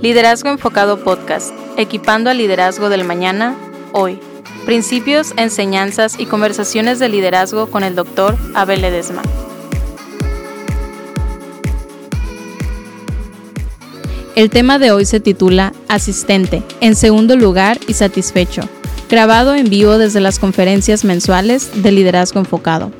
Liderazgo Enfocado Podcast, equipando al liderazgo del mañana, hoy. Principios, enseñanzas y conversaciones de liderazgo con el doctor Abel Ledesma. El tema de hoy se titula Asistente, en segundo lugar y satisfecho, grabado en vivo desde las conferencias mensuales de Liderazgo Enfocado.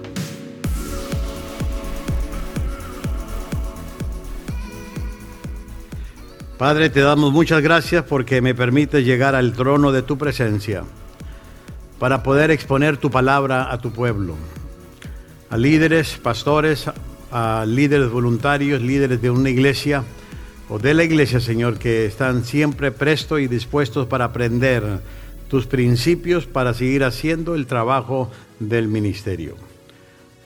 Padre, te damos muchas gracias porque me permites llegar al trono de tu presencia para poder exponer tu palabra a tu pueblo, a líderes, pastores, a líderes voluntarios, líderes de una iglesia o de la iglesia, Señor, que están siempre prestos y dispuestos para aprender tus principios para seguir haciendo el trabajo del ministerio.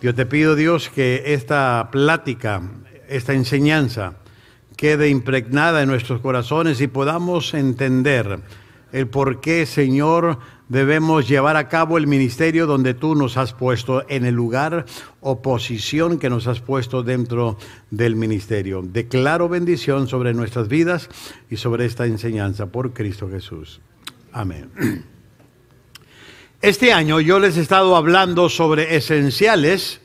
Yo te pido, Dios, que esta plática, esta enseñanza, quede impregnada en nuestros corazones y podamos entender el por qué, Señor, debemos llevar a cabo el ministerio donde tú nos has puesto en el lugar o posición que nos has puesto dentro del ministerio. Declaro bendición sobre nuestras vidas y sobre esta enseñanza por Cristo Jesús. Amén. Este año yo les he estado hablando sobre esenciales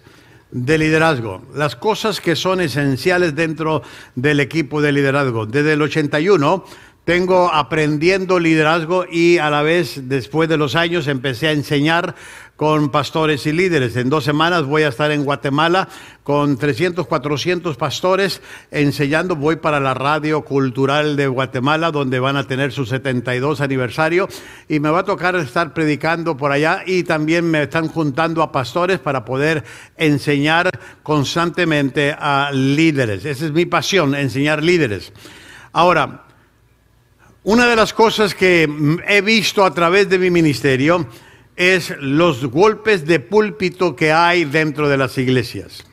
de liderazgo, las cosas que son esenciales dentro del equipo de liderazgo. Desde el 81 tengo aprendiendo liderazgo y a la vez, después de los años, empecé a enseñar con pastores y líderes. En dos semanas voy a estar en Guatemala con 300, 400 pastores enseñando. Voy para la Radio Cultural de Guatemala, donde van a tener su 72 aniversario. Y me va a tocar estar predicando por allá. Y también me están juntando a pastores para poder enseñar constantemente a líderes. Esa es mi pasión, enseñar líderes. Ahora, una de las cosas que he visto a través de mi ministerio es los golpes de púlpito que hay dentro de las iglesias,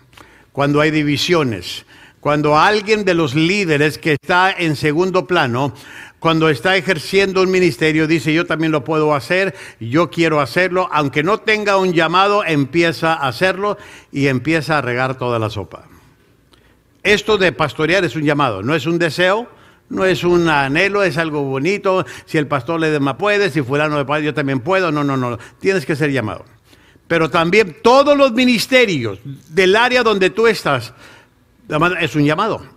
cuando hay divisiones, cuando alguien de los líderes que está en segundo plano, cuando está ejerciendo un ministerio, dice yo también lo puedo hacer, yo quiero hacerlo, aunque no tenga un llamado, empieza a hacerlo y empieza a regar toda la sopa. Esto de pastorear es un llamado, no es un deseo, no es un anhelo, es algo bonito. Si el pastor le demás puede, si fulano de padre yo también puedo. No, no, no. Tienes que ser llamado. Pero también todos los ministerios del área donde tú estás, es un llamado.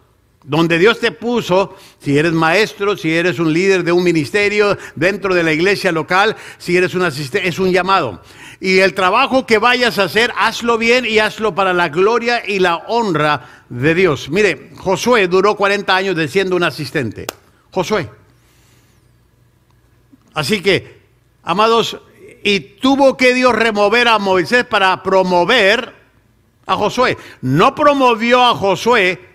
Donde Dios te puso, si eres maestro, si eres un líder de un ministerio dentro de la iglesia local, si eres un asistente, es un llamado. Y el trabajo que vayas a hacer, hazlo bien y hazlo para la gloria y la honra de Dios. Mire, Josué duró 40 años de siendo un asistente. Josué. Así que, amados, y tuvo que Dios remover a Moisés para promover a Josué. No promovió a Josué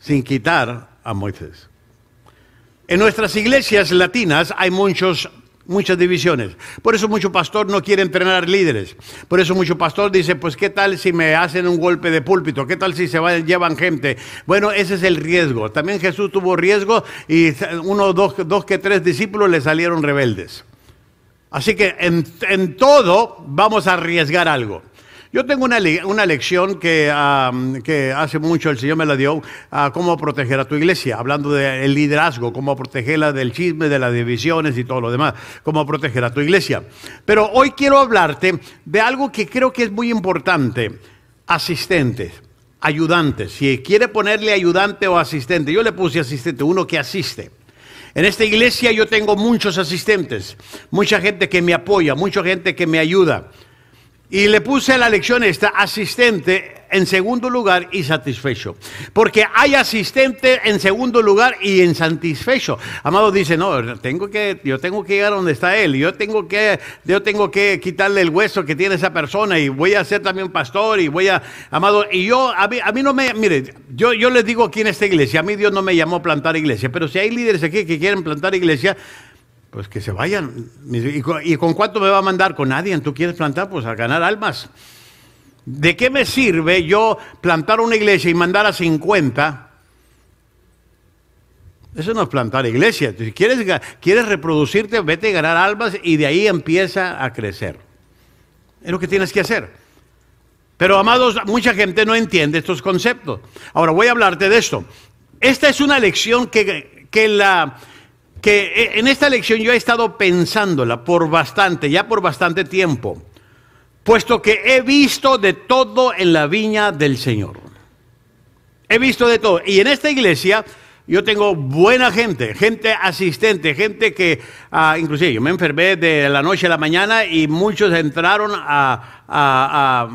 sin quitar a Moisés. En nuestras iglesias latinas hay muchos muchas divisiones. Por eso mucho pastor no quiere entrenar líderes. Por eso mucho pastor dice, pues qué tal si me hacen un golpe de púlpito, qué tal si se van, llevan gente. Bueno, ese es el riesgo. También Jesús tuvo riesgo y uno, dos, dos que tres discípulos le salieron rebeldes. Así que en, en todo vamos a arriesgar algo. Yo tengo una, una lección que, hace mucho el Señor me la dio, cómo proteger a tu iglesia, hablando del liderazgo, cómo protegerla del chisme, de las divisiones y todo lo demás, cómo proteger a tu iglesia. Pero hoy quiero hablarte de algo que creo que es muy importante, asistentes, ayudantes. Si quiere ponerle ayudante o asistente, yo le puse asistente, uno que asiste. En esta iglesia yo tengo muchos asistentes, mucha gente que me apoya, mucha gente que me ayuda. Y le puse la lección esta, asistente en segundo lugar y satisfecho. Porque hay asistente en segundo lugar y en satisfecho. Amado dice, no, tengo que, yo tengo que llegar a donde está él. Yo tengo que, yo tengo que quitarle el hueso que tiene esa persona y voy a ser también pastor y voy a, amado, y yo, a mí, no me, mire, yo, yo les digo aquí en esta iglesia, a mí Dios no me llamó a plantar iglesia, pero si hay líderes aquí que quieren plantar iglesia, pues que se vayan. ¿Y con cuánto me va a mandar? Con nadie. ¿Tú quieres plantar? Pues a ganar almas. ¿De qué me sirve yo plantar una iglesia y mandar a 50? Eso no es plantar iglesia. Si quieres, quieres reproducirte, vete a ganar almas y de ahí empieza a crecer. Es lo que tienes que hacer. Pero amados, mucha gente no entiende estos conceptos. Ahora voy a hablarte de esto. Esta es una lección que, que la, que en esta lección yo he estado pensándola por bastante, ya por bastante tiempo, puesto que he visto de todo en la viña del Señor. He visto de todo. Y en esta iglesia yo tengo buena gente, gente asistente, gente que, uh, inclusive yo me enfermé de la noche a la mañana y muchos entraron a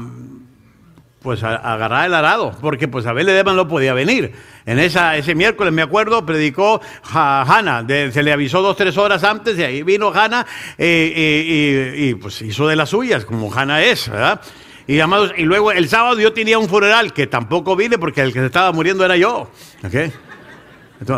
pues a, agarrar el arado, porque pues Abel Edeman no podía venir. En esa, ese miércoles, me acuerdo, predicó Hanna, se le avisó dos, tres horas antes, y ahí vino Hanna eh, eh, y, y, pues hizo de las suyas, como Hanna es. Y, amados, y luego el sábado yo tenía un funeral que tampoco vine porque el que se estaba muriendo era yo. ¿okay?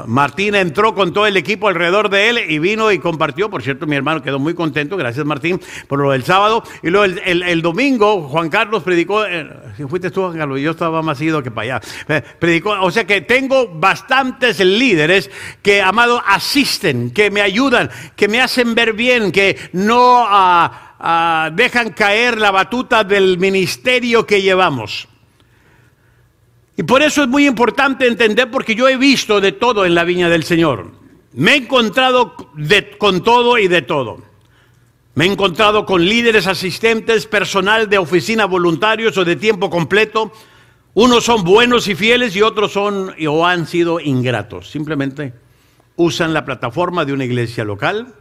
Martín entró con todo el equipo alrededor de él y vino y compartió. Por cierto, mi hermano quedó muy contento, gracias Martín, por lo del sábado. Y luego el, domingo Juan Carlos predicó, eh, si fuiste tú Juan Carlos, yo estaba más ido que para allá. Eh, predicó, o sea que tengo bastantes líderes que, amado, asisten, que me ayudan, que me hacen ver bien, que no... Uh, uh, dejan caer la batuta del ministerio que llevamos. Y por eso es muy importante entender, porque yo he visto de todo en la viña del Señor. Me he encontrado con todo y de todo. Me he encontrado con líderes asistentes, personal de oficina, voluntarios o de tiempo completo. Unos son buenos y fieles y otros son o han sido ingratos. Simplemente usan la plataforma de una iglesia local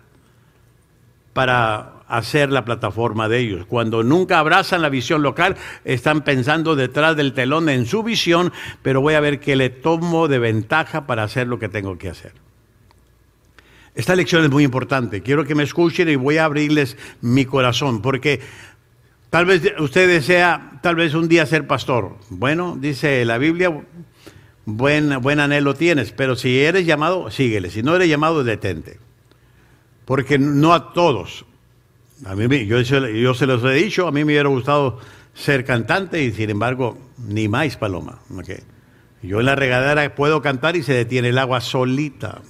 para hacer la plataforma de ellos. Cuando nunca abrazan la visión local, están pensando detrás del telón en su visión, pero voy a ver qué le tomo de ventaja para hacer lo que tengo que hacer. Esta lección es muy importante. Quiero que me escuchen y voy a abrirles mi corazón, porque tal vez usted desea, tal vez un día ser pastor. Bueno, dice la Biblia, buen, buen anhelo tienes, pero si eres llamado, síguele. Si no eres llamado, detente. Porque no a todos. A mí, yo, se los he dicho, a mí me hubiera gustado ser cantante y sin embargo, ni más paloma. Yo en la regadera puedo cantar y se detiene el agua solita.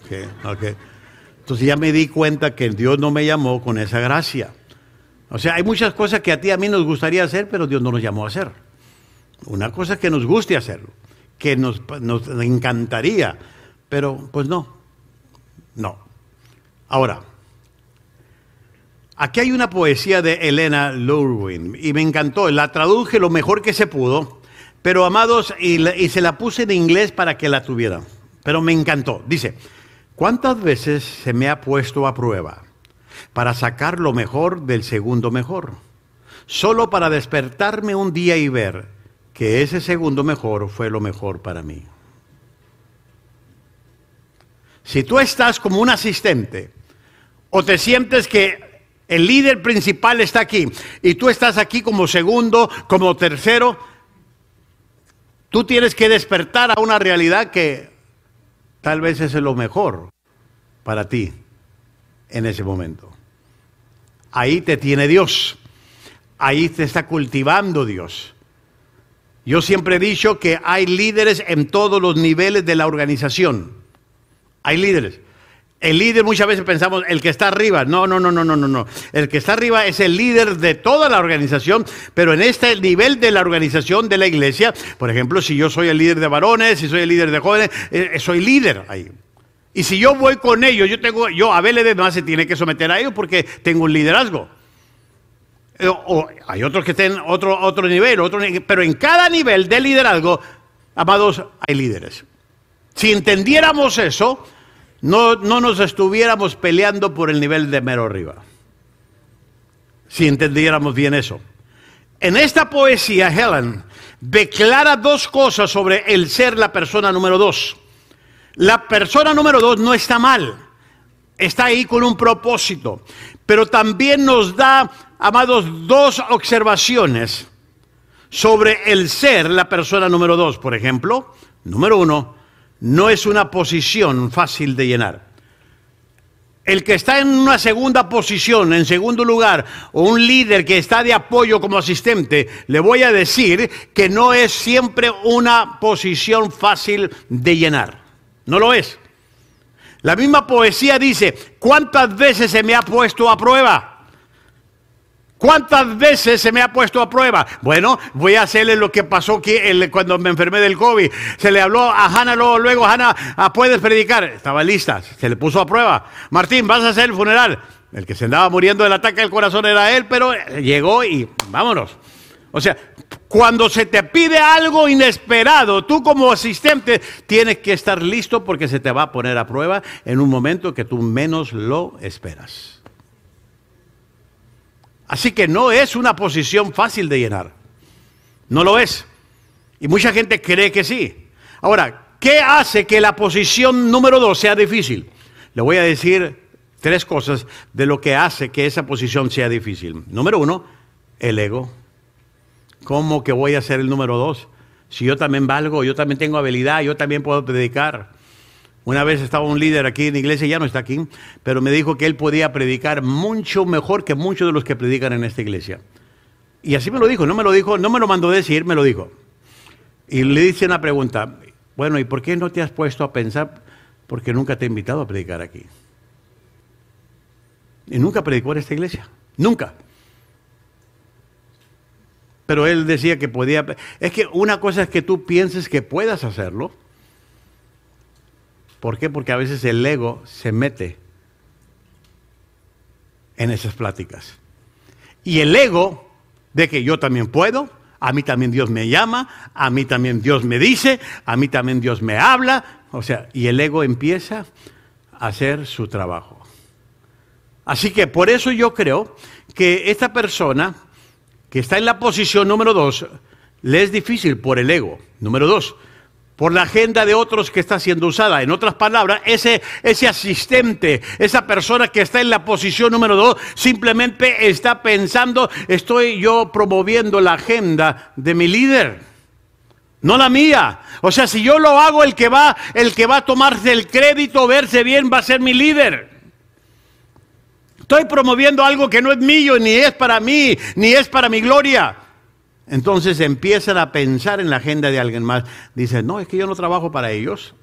Okay. Entonces ya me di cuenta que Dios no me llamó con esa gracia. O sea, hay muchas cosas que a ti a mí nos gustaría hacer, pero Dios no nos llamó a hacer. Una cosa es que nos guste hacerlo, que nos, nos encantaría, pero pues no, no. Ahora, Aquí hay una poesía de Elena Lurwin y me encantó. La traduje lo mejor que se pudo, pero amados, y, y, se la puse en inglés para que la tuvieran. Pero me encantó. Dice, ¿cuántas veces se me ha puesto a prueba para sacar lo mejor del segundo mejor? Solo para despertarme un día y ver que ese segundo mejor fue lo mejor para mí. Si tú estás como un asistente o te sientes que el líder principal está aquí y tú estás aquí como segundo, como tercero. Tú tienes que despertar a una realidad que tal vez es lo mejor para ti en ese momento. Ahí te tiene Dios. Ahí te está cultivando Dios. Yo siempre he dicho que hay líderes en todos los niveles de la organización. Hay líderes. El líder muchas veces pensamos, el que está arriba. No, no, no, no, no, no, no. El que está arriba es el líder de toda la organización, pero en este nivel de la organización de la iglesia, por ejemplo, si yo soy el líder de varones, si soy el líder de jóvenes, eh, soy líder ahí. Y si yo voy con ellos, yo tengo, yo, Abel más se tiene que someter a ellos porque tengo un liderazgo. O, o hay otros que estén otro, otro nivel, otro pero en cada nivel de liderazgo, amados, hay líderes. Si entendiéramos eso, no, no nos estuviéramos peleando por el nivel de mero arriba. Si entendiéramos bien eso. En esta poesía, Helen declara dos cosas sobre el ser la persona número dos. La persona número dos no está mal, está ahí con un propósito, pero también nos da, amados, dos observaciones sobre el ser la persona número dos. Por ejemplo, número uno, no es una posición fácil de llenar. El que está en una segunda posición, en segundo lugar, o un líder que está de apoyo como asistente, le voy a decir que no es siempre una posición fácil de llenar. No lo es. La misma poesía dice, ¿cuántas veces se me ha puesto a prueba? ¿Cuántas veces se me ha puesto a prueba? Bueno, voy a hacerle lo que pasó cuando me enfermé del COVID. Se le habló a Hanna luego, luego Hanna, ah, puedes predicar. Estaba lista, se le puso a prueba. Martín, vas a hacer el funeral. El que se andaba muriendo del ataque al corazón era él, pero llegó y vámonos. O sea, cuando se te pide algo inesperado, tú como asistente tienes que estar listo porque se te va a poner a prueba en un momento que tú menos lo esperas. Así que no es una posición fácil de llenar. No lo es. Y mucha gente cree que sí. Ahora, ¿qué hace que la posición número dos sea difícil? Le voy a decir tres cosas de lo que hace que esa posición sea difícil. Número uno, el ego. ¿Cómo que voy a ser el número dos? Si yo también valgo, yo también tengo habilidad, yo también puedo predicar. Una vez estaba un líder aquí en la iglesia, ya no está aquí, pero me dijo que él podía predicar mucho mejor que muchos de los que predican en esta iglesia. Y así me lo dijo, no me lo dijo, no me lo mandó decir, me lo dijo. Y le hice una pregunta, bueno, ¿y por qué no te has puesto a pensar? Porque nunca te he invitado a predicar aquí. Y nunca predicó en esta iglesia, nunca. Pero él decía que podía... Es que una cosa es que tú pienses que puedas hacerlo ¿Por qué? Porque a veces el ego se mete en esas pláticas. Y el ego de que yo también puedo, a mí también Dios me llama, a mí también Dios me dice, a mí también Dios me habla, o sea, y el ego empieza a hacer su trabajo. Así que por eso yo creo que esta persona que está en la posición número dos, le es difícil por el ego. Número dos, por la agenda de otros que está siendo usada. En otras palabras, ese, ese asistente, esa persona que está en la posición número dos, simplemente está pensando, estoy yo promoviendo la agenda de mi líder, no la mía. O sea, si yo lo hago, el que va, el que va a tomarse el crédito, verse bien, va a ser mi líder. Estoy promoviendo algo que no es mío, ni es para mí, ni es para mi gloria. Entonces empiezan a pensar en la agenda de alguien más. Dicen, no, es que yo no trabajo para ellos.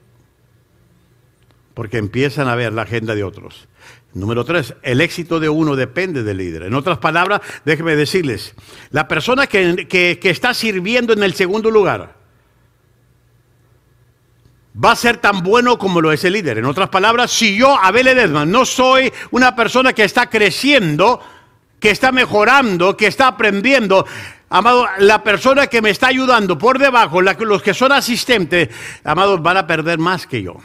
Porque empiezan a ver la agenda de otros. Número tres, el éxito de uno depende del líder. En otras palabras, déjenme decirles, la persona que, está sirviendo en el segundo lugar va a ser tan bueno como lo es el líder. En otras palabras, si yo, Abel Edesman, no soy una persona que está creciendo, que está mejorando, que está aprendiendo, Amado, la persona que me está ayudando por debajo, los que son asistentes, amados, van a perder más que yo.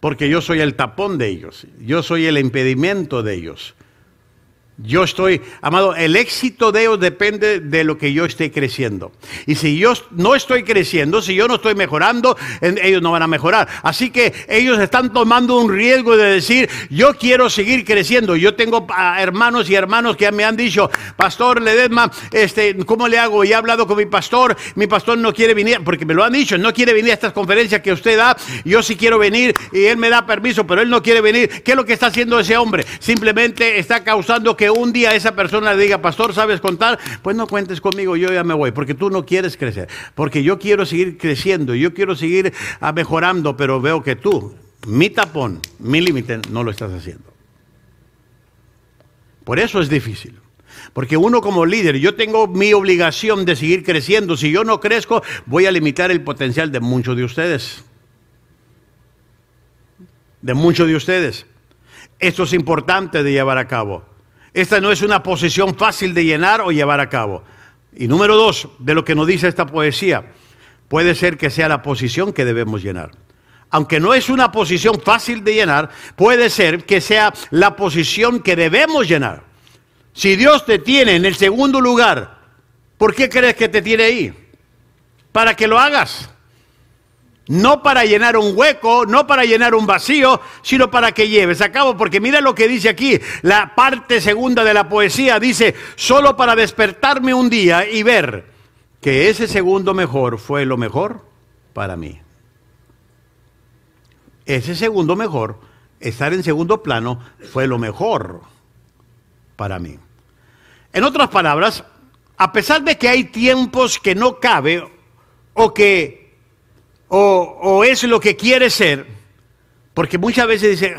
Porque yo soy el tapón de ellos. Yo soy el impedimento de ellos. Yo estoy, amado, el éxito de ellos depende de lo que yo esté creciendo. Y si yo no estoy creciendo, si yo no estoy mejorando, ellos no van a mejorar. Así que ellos están tomando un riesgo de decir, yo quiero seguir creciendo. Yo tengo ah, hermanos y hermanos que me han dicho, Pastor Ledesma, este, ¿cómo le hago? Y he hablado con mi pastor, mi pastor no quiere venir, porque me lo han dicho, no quiere venir a estas conferencias que usted da. Yo sí quiero venir y él me da permiso, pero él no quiere venir. ¿Qué es lo que está haciendo ese hombre? Simplemente está causando que un día esa persona le diga, pastor, ¿sabes contar? Pues no cuentes conmigo, yo ya me voy, porque tú no quieres crecer, porque yo quiero seguir creciendo, yo quiero seguir ah, mejorando, pero veo que tú, mi tapón, mi límite, no lo estás haciendo. Por eso es difícil. Porque uno como líder, yo tengo mi obligación de seguir creciendo. Si yo no crezco, voy a limitar el potencial de muchos de ustedes. De muchos de ustedes. Esto es importante de llevar a cabo. Esta no es una posición fácil de llenar o llevar a cabo. Y número dos, de lo que nos dice esta poesía, puede ser que sea la posición que debemos llenar. Aunque no es una posición fácil de llenar, puede ser que sea la posición que debemos llenar. Si Dios te tiene en el segundo lugar, ¿por qué crees que te tiene ahí? Para que lo hagas. No para llenar un hueco, no para llenar un vacío, sino para que lleves a cabo. Porque mira lo que dice aquí, la parte segunda de la poesía dice, solo para despertarme un día y ver que ese segundo mejor fue lo mejor para mí. Ese segundo mejor, estar en segundo plano, fue lo mejor para mí. En otras palabras, a pesar de que hay tiempos que no cabe o que o, es lo que quiere ser, porque muchas veces dice,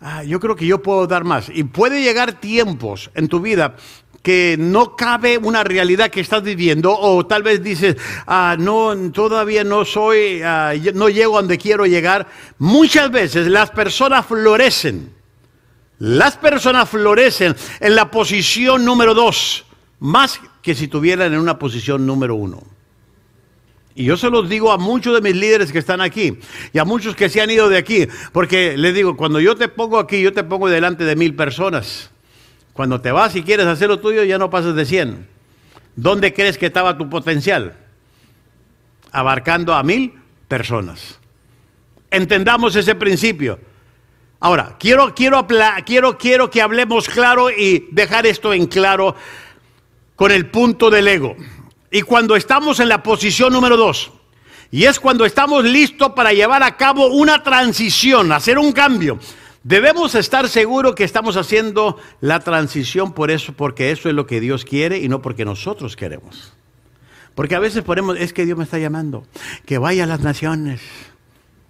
ah, yo creo que yo puedo dar más. Y puede llegar tiempos en tu vida que no cabe una realidad que estás viviendo o tal vez dices, ah, no, todavía no soy, ah, no llego a donde quiero llegar. Muchas veces las personas florecen. Las personas florecen en la posición número dos, más que si estuvieran en una posición número uno. Y yo se los digo a muchos de mis líderes que están aquí y a muchos que se han ido de aquí, porque les digo, cuando yo te pongo aquí, yo te pongo delante de mil personas. Cuando te vas y quieres hacer lo tuyo, ya no pasas de 100. ¿Dónde crees que estaba tu potencial? Abarcando a mil personas. Entendamos ese principio. Ahora, quiero, quiero, quiero, quiero que hablemos claro y dejar esto en claro con el punto del ego. Y cuando estamos en la posición número dos, y es cuando estamos listos para llevar a cabo una transición, hacer un cambio. Debemos estar seguros que estamos haciendo la transición por eso, porque eso es lo que Dios quiere y no porque nosotros queremos. Porque a veces ponemos, es que Dios me está llamando, que vaya a las naciones.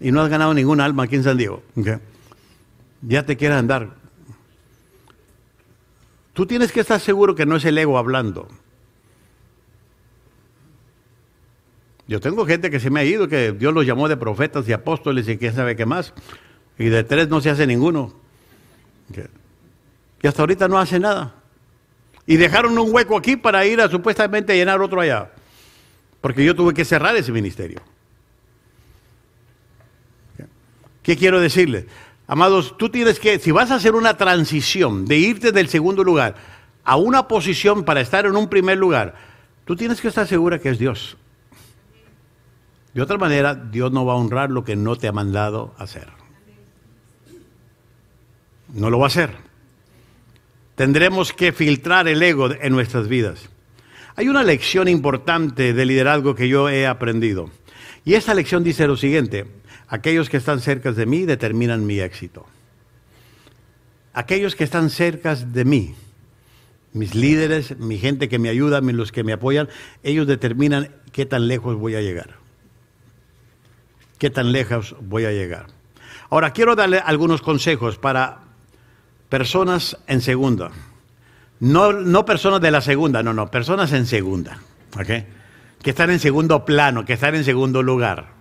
Y no has ganado ningún alma aquí en San Diego. Ya te quieres andar. Tú tienes que estar seguro que no es el ego hablando. Yo tengo gente que se me ha ido, que Dios los llamó de profetas y apóstoles y quién sabe qué más. Y de tres no se hace ninguno. Y hasta ahorita no hace nada. Y dejaron un hueco aquí para ir a supuestamente llenar otro allá. Porque yo tuve que cerrar ese ministerio. ¿Qué quiero decirles? Amados, tú tienes que, si vas a hacer una transición de irte del segundo lugar a una posición para estar en un primer lugar, tú tienes que estar segura que es Dios. De otra manera, Dios no va a honrar lo que no te ha mandado hacer. No lo va a hacer. Tendremos que filtrar el ego en nuestras vidas. Hay una lección importante de liderazgo que yo he aprendido. Y esta lección dice lo siguiente, aquellos que están cerca de mí determinan mi éxito. Aquellos que están cerca de mí, mis líderes, mi gente que me ayuda, los que me apoyan, ellos determinan qué tan lejos voy a llegar qué tan lejos voy a llegar. Ahora, quiero darle algunos consejos para personas en segunda. No, no personas de la segunda, no, no, personas en segunda, ¿ok? Que están en segundo plano, que están en segundo lugar.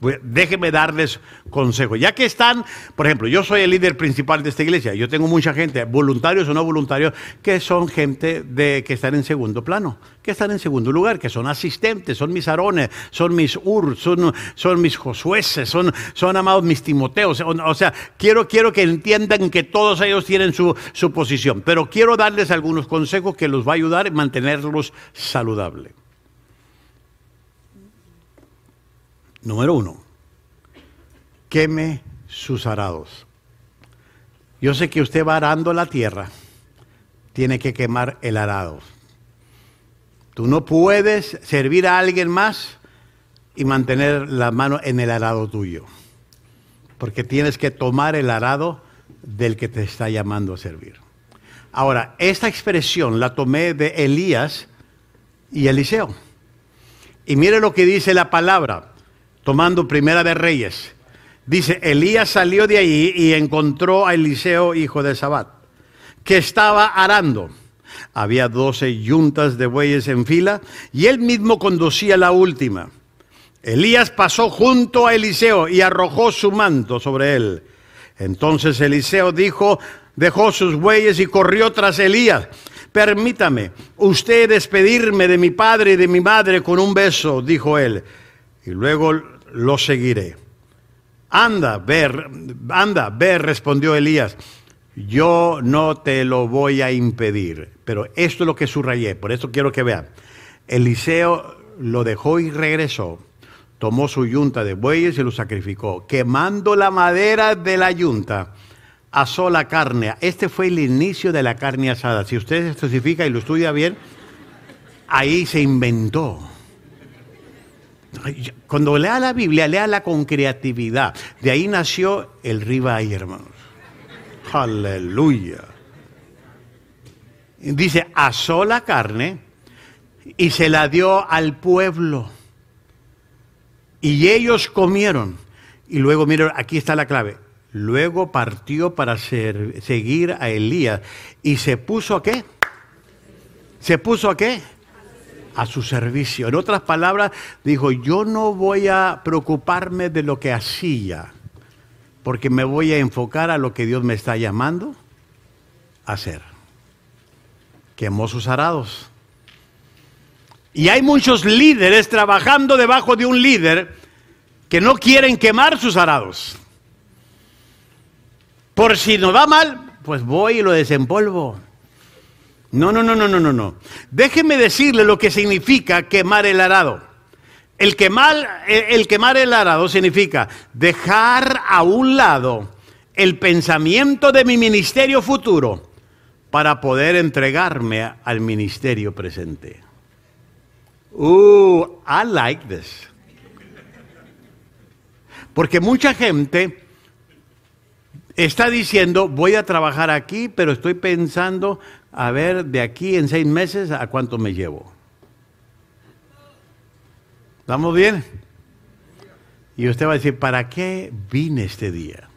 Déjenme darles consejo. Ya que están, por ejemplo, yo soy el líder principal de esta iglesia. Yo tengo mucha gente, voluntarios o no voluntarios, que son gente de, que están en segundo plano, que están en segundo lugar, que son asistentes, son mis arones, son mis ur, son, son mis josueces, son, son amados mis timoteos. O, sea, quiero, quiero que entiendan que todos ellos tienen su, su posición. Pero quiero darles algunos consejos que los va a ayudar a mantenerlos saludables. Número uno, queme sus arados. Yo sé que usted va arando la tierra, tiene que quemar el arado. Tú no puedes servir a alguien más y mantener la mano en el arado tuyo, porque tienes que tomar el arado del que te está llamando a servir. Ahora, esta expresión la tomé de Elías y Eliseo. Y mire lo que dice la palabra tomando Primera de Reyes. Dice, Elías salió de allí y encontró a Eliseo, hijo de Sabat, que estaba arando. Había doce yuntas de bueyes en fila y él mismo conducía la última. Elías pasó junto a Eliseo y arrojó su manto sobre él. Entonces Eliseo dijo, dejó sus bueyes y corrió tras Elías. Permítame usted despedirme de mi padre y de mi madre con un beso, dijo él. Y luego lo seguiré. Anda, ver, anda, ver, respondió Elías. Yo no te lo voy a impedir. Pero esto es lo que subrayé, por eso quiero que vean. Eliseo lo dejó y regresó. Tomó su yunta de bueyes y lo sacrificó. Quemando la madera de la yunta, asó la carne. Este fue el inicio de la carne asada. Si usted se especifica y lo estudia bien, ahí se inventó cuando lea la Biblia, léala con creatividad. De ahí nació el ribeye, hermanos. Aleluya. Dice, asó la carne y se la dio al pueblo. Y ellos comieron. Y luego, miren, aquí está la clave. Luego partió para seguir a Elías. ¿Y se puso a qué? ¿Se puso a qué? A su servicio. En otras palabras, dijo, yo no voy a preocuparme de lo que hacía, porque me voy a enfocar a lo que Dios me está llamando a hacer. Quemó sus arados. Y hay muchos líderes trabajando debajo de un líder que no quieren quemar sus arados. Por si nos va mal, pues voy y lo desempolvo. No, no, no, no, no, no, no. Déjeme decirle lo que significa quemar el arado. El quemar, el quemar el arado significa dejar a un lado el pensamiento de mi ministerio futuro para poder entregarme al ministerio presente. Uh, I like this. Porque mucha gente está diciendo, voy a trabajar aquí, pero estoy pensando, a ver, de aquí en seis meses, ¿a cuánto me llevo? ¿Estamos bien? Y usted va a decir, ¿para qué vine este día?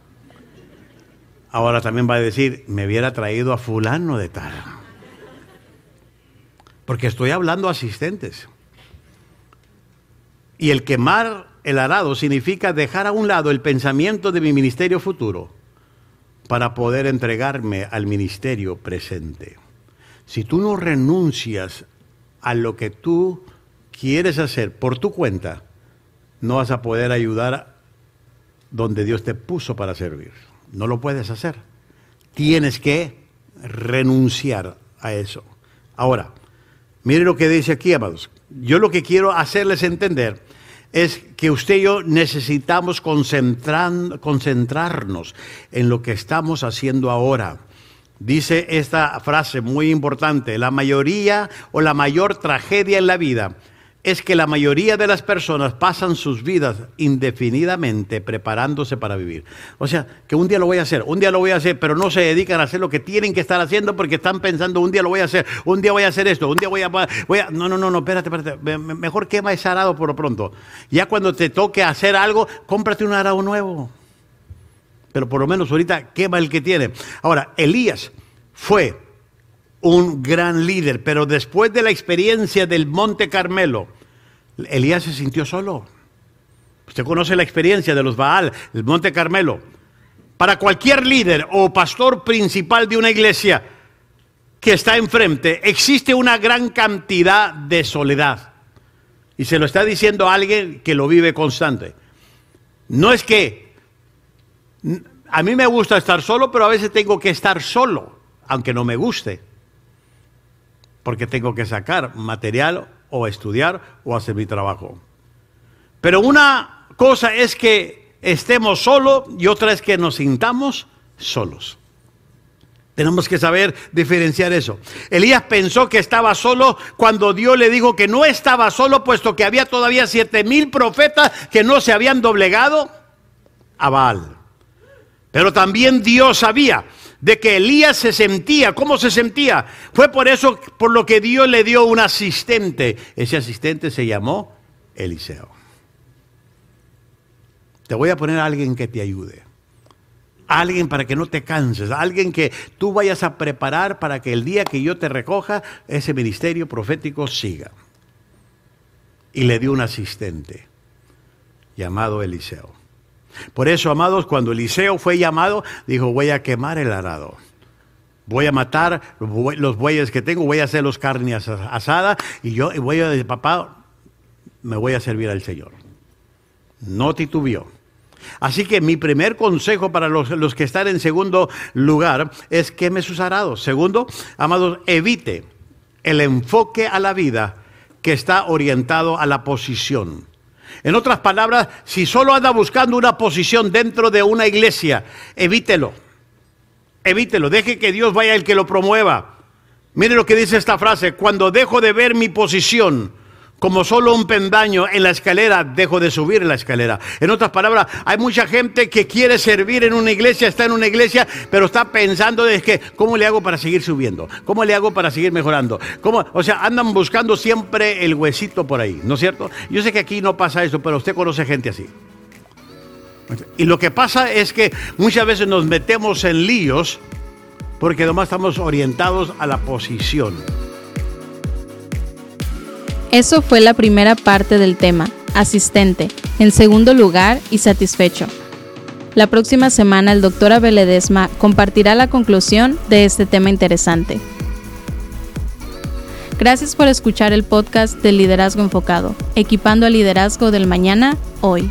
Ahora también va a decir, me hubiera traído a fulano de tal. Porque estoy hablando asistentes. Y el quemar el arado significa dejar a un lado el pensamiento de mi ministerio futuro para poder entregarme al ministerio presente. Si tú no renuncias a lo que tú quieres hacer por tu cuenta, no vas a poder ayudar donde Dios te puso para servir. No lo puedes hacer. Tienes que renunciar a eso. Ahora, mire lo que dice aquí, amados. Yo lo que quiero hacerles entender es que usted y yo necesitamos concentrarnos en lo que estamos haciendo ahora. Dice esta frase muy importante, la mayoría o la mayor tragedia en la vida es que la mayoría de las personas pasan sus vidas indefinidamente preparándose para vivir. O sea, que un día lo voy a hacer, un día lo voy a hacer, pero no se dedican a hacer lo que tienen que estar haciendo porque están pensando, un día lo voy a hacer, un día voy a hacer esto, un día voy a... Voy a no, no, no, no, espérate, espérate, mejor quema ese arado por lo pronto. Ya cuando te toque hacer algo, cómprate un arado nuevo. Pero por lo menos ahorita quema el que tiene. Ahora, Elías fue un gran líder, pero después de la experiencia del Monte Carmelo, Elías se sintió solo. Usted conoce la experiencia de los Baal, el Monte Carmelo. Para cualquier líder o pastor principal de una iglesia que está enfrente, existe una gran cantidad de soledad. Y se lo está diciendo alguien que lo vive constante. No es que a mí me gusta estar solo, pero a veces tengo que estar solo, aunque no me guste porque tengo que sacar material o estudiar o hacer mi trabajo. Pero una cosa es que estemos solos y otra es que nos sintamos solos. Tenemos que saber diferenciar eso. Elías pensó que estaba solo cuando Dios le dijo que no estaba solo, puesto que había todavía siete mil profetas que no se habían doblegado a Baal. Pero también Dios sabía de que Elías se sentía, ¿cómo se sentía? Fue por eso, por lo que Dios le dio un asistente. Ese asistente se llamó Eliseo. Te voy a poner a alguien que te ayude. alguien para que no te canses, alguien que tú vayas a preparar para que el día que yo te recoja, ese ministerio profético siga. Y le dio un asistente llamado Eliseo. Por eso, amados, cuando Eliseo fue llamado, dijo, voy a quemar el arado. Voy a matar los bueyes que tengo, voy a hacer los carnes asada y yo voy a decir, papá, me voy a servir al Señor. No titubió. Así que mi primer consejo para los, los, que están en segundo lugar es queme sus arados. Segundo, amados, evite el enfoque a la vida que está orientado a la posición. En otras palabras, si solo anda buscando una posición dentro de una iglesia, evítelo. Evítelo, deje que Dios vaya el que lo promueva. Mire lo que dice esta frase, cuando dejo de ver mi posición como solo un pendaño en la escalera, dejo de subir en la escalera. En otras palabras, hay mucha gente que quiere servir en una iglesia, está en una iglesia, pero está pensando de que, ¿cómo le hago para seguir subiendo? ¿Cómo le hago para seguir mejorando? ¿Cómo? O sea, andan buscando siempre el huesito por ahí, ¿no es cierto? Yo sé que aquí no pasa eso, pero usted conoce gente así. Y lo que pasa es que muchas veces nos metemos en líos porque nomás estamos orientados a la posición. Eso fue la primera parte del tema, asistente, en segundo lugar y satisfecho. La próxima semana el doctor Abel Edesma compartirá la conclusión de este tema interesante. Gracias por escuchar el podcast de Liderazgo Enfocado, equipando al liderazgo del mañana, hoy.